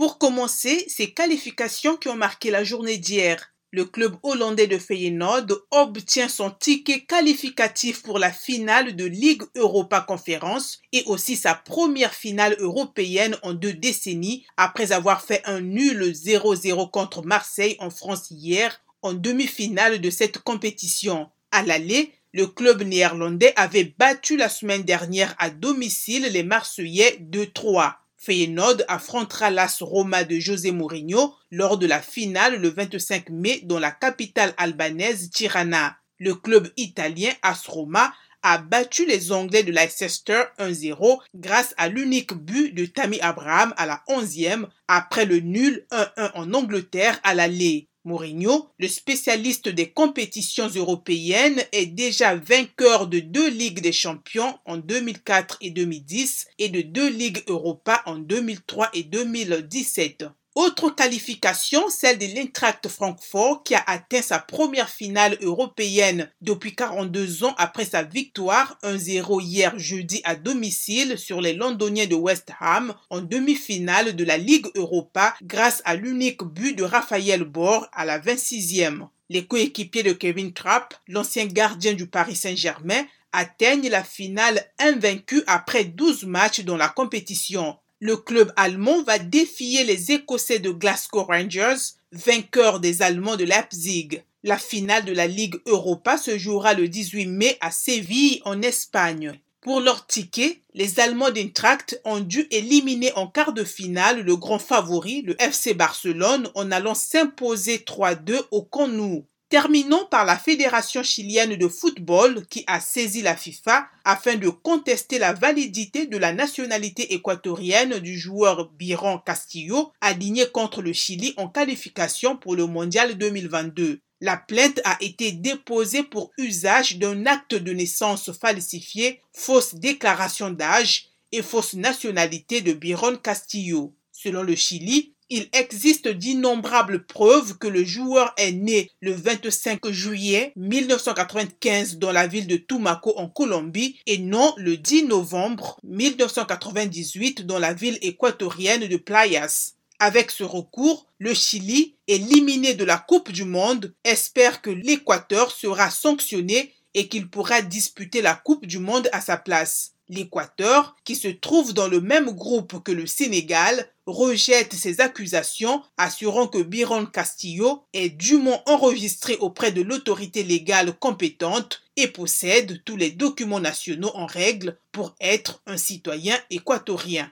Pour commencer, ces qualifications qui ont marqué la journée d'hier. Le club hollandais de Feyenoord obtient son ticket qualificatif pour la finale de Ligue Europa Conférence et aussi sa première finale européenne en deux décennies après avoir fait un nul 0-0 contre Marseille en France hier en demi-finale de cette compétition. À l'aller, le club néerlandais avait battu la semaine dernière à domicile les Marseillais 2-3. Feyenoord affrontera l'AS Roma de José Mourinho lors de la finale le 25 mai dans la capitale albanaise Tirana. Le club italien AS Roma a battu les Anglais de Leicester 1-0 grâce à l'unique but de Tammy Abraham à la 11e après le nul 1-1 en Angleterre à l'aller. Mourinho, le spécialiste des compétitions européennes, est déjà vainqueur de deux Ligues des Champions en 2004 et 2010 et de deux Ligues Europa en 2003 et 2017. Autre qualification, celle de l'Eintracht Francfort qui a atteint sa première finale européenne depuis 42 ans après sa victoire 1-0 hier jeudi à domicile sur les Londoniens de West Ham en demi-finale de la Ligue Europa grâce à l'unique but de Raphaël Bor à la 26e. Les coéquipiers de Kevin Trapp, l'ancien gardien du Paris Saint-Germain, atteignent la finale invaincue après 12 matchs dans la compétition. Le club allemand va défier les Écossais de Glasgow Rangers, vainqueurs des Allemands de Leipzig. La finale de la Ligue Europa se jouera le 18 mai à Séville en Espagne. Pour leur ticket, les Allemands d'Intract ont dû éliminer en quart de finale le grand favori, le FC Barcelone, en allant s'imposer 3-2 au Camp Terminons par la Fédération chilienne de football qui a saisi la FIFA afin de contester la validité de la nationalité équatorienne du joueur Biron Castillo aligné contre le Chili en qualification pour le Mondial 2022. La plainte a été déposée pour usage d'un acte de naissance falsifié, fausse déclaration d'âge et fausse nationalité de Biron Castillo. Selon le Chili, il existe d'innombrables preuves que le joueur est né le 25 juillet 1995 dans la ville de Tumaco en Colombie et non le 10 novembre 1998 dans la ville équatorienne de Playas. Avec ce recours, le Chili, éliminé de la Coupe du Monde, espère que l'Équateur sera sanctionné et qu'il pourra disputer la Coupe du Monde à sa place. L'Équateur, qui se trouve dans le même groupe que le Sénégal, rejette ces accusations, assurant que Biron Castillo est dûment enregistré auprès de l'autorité légale compétente et possède tous les documents nationaux en règle pour être un citoyen équatorien.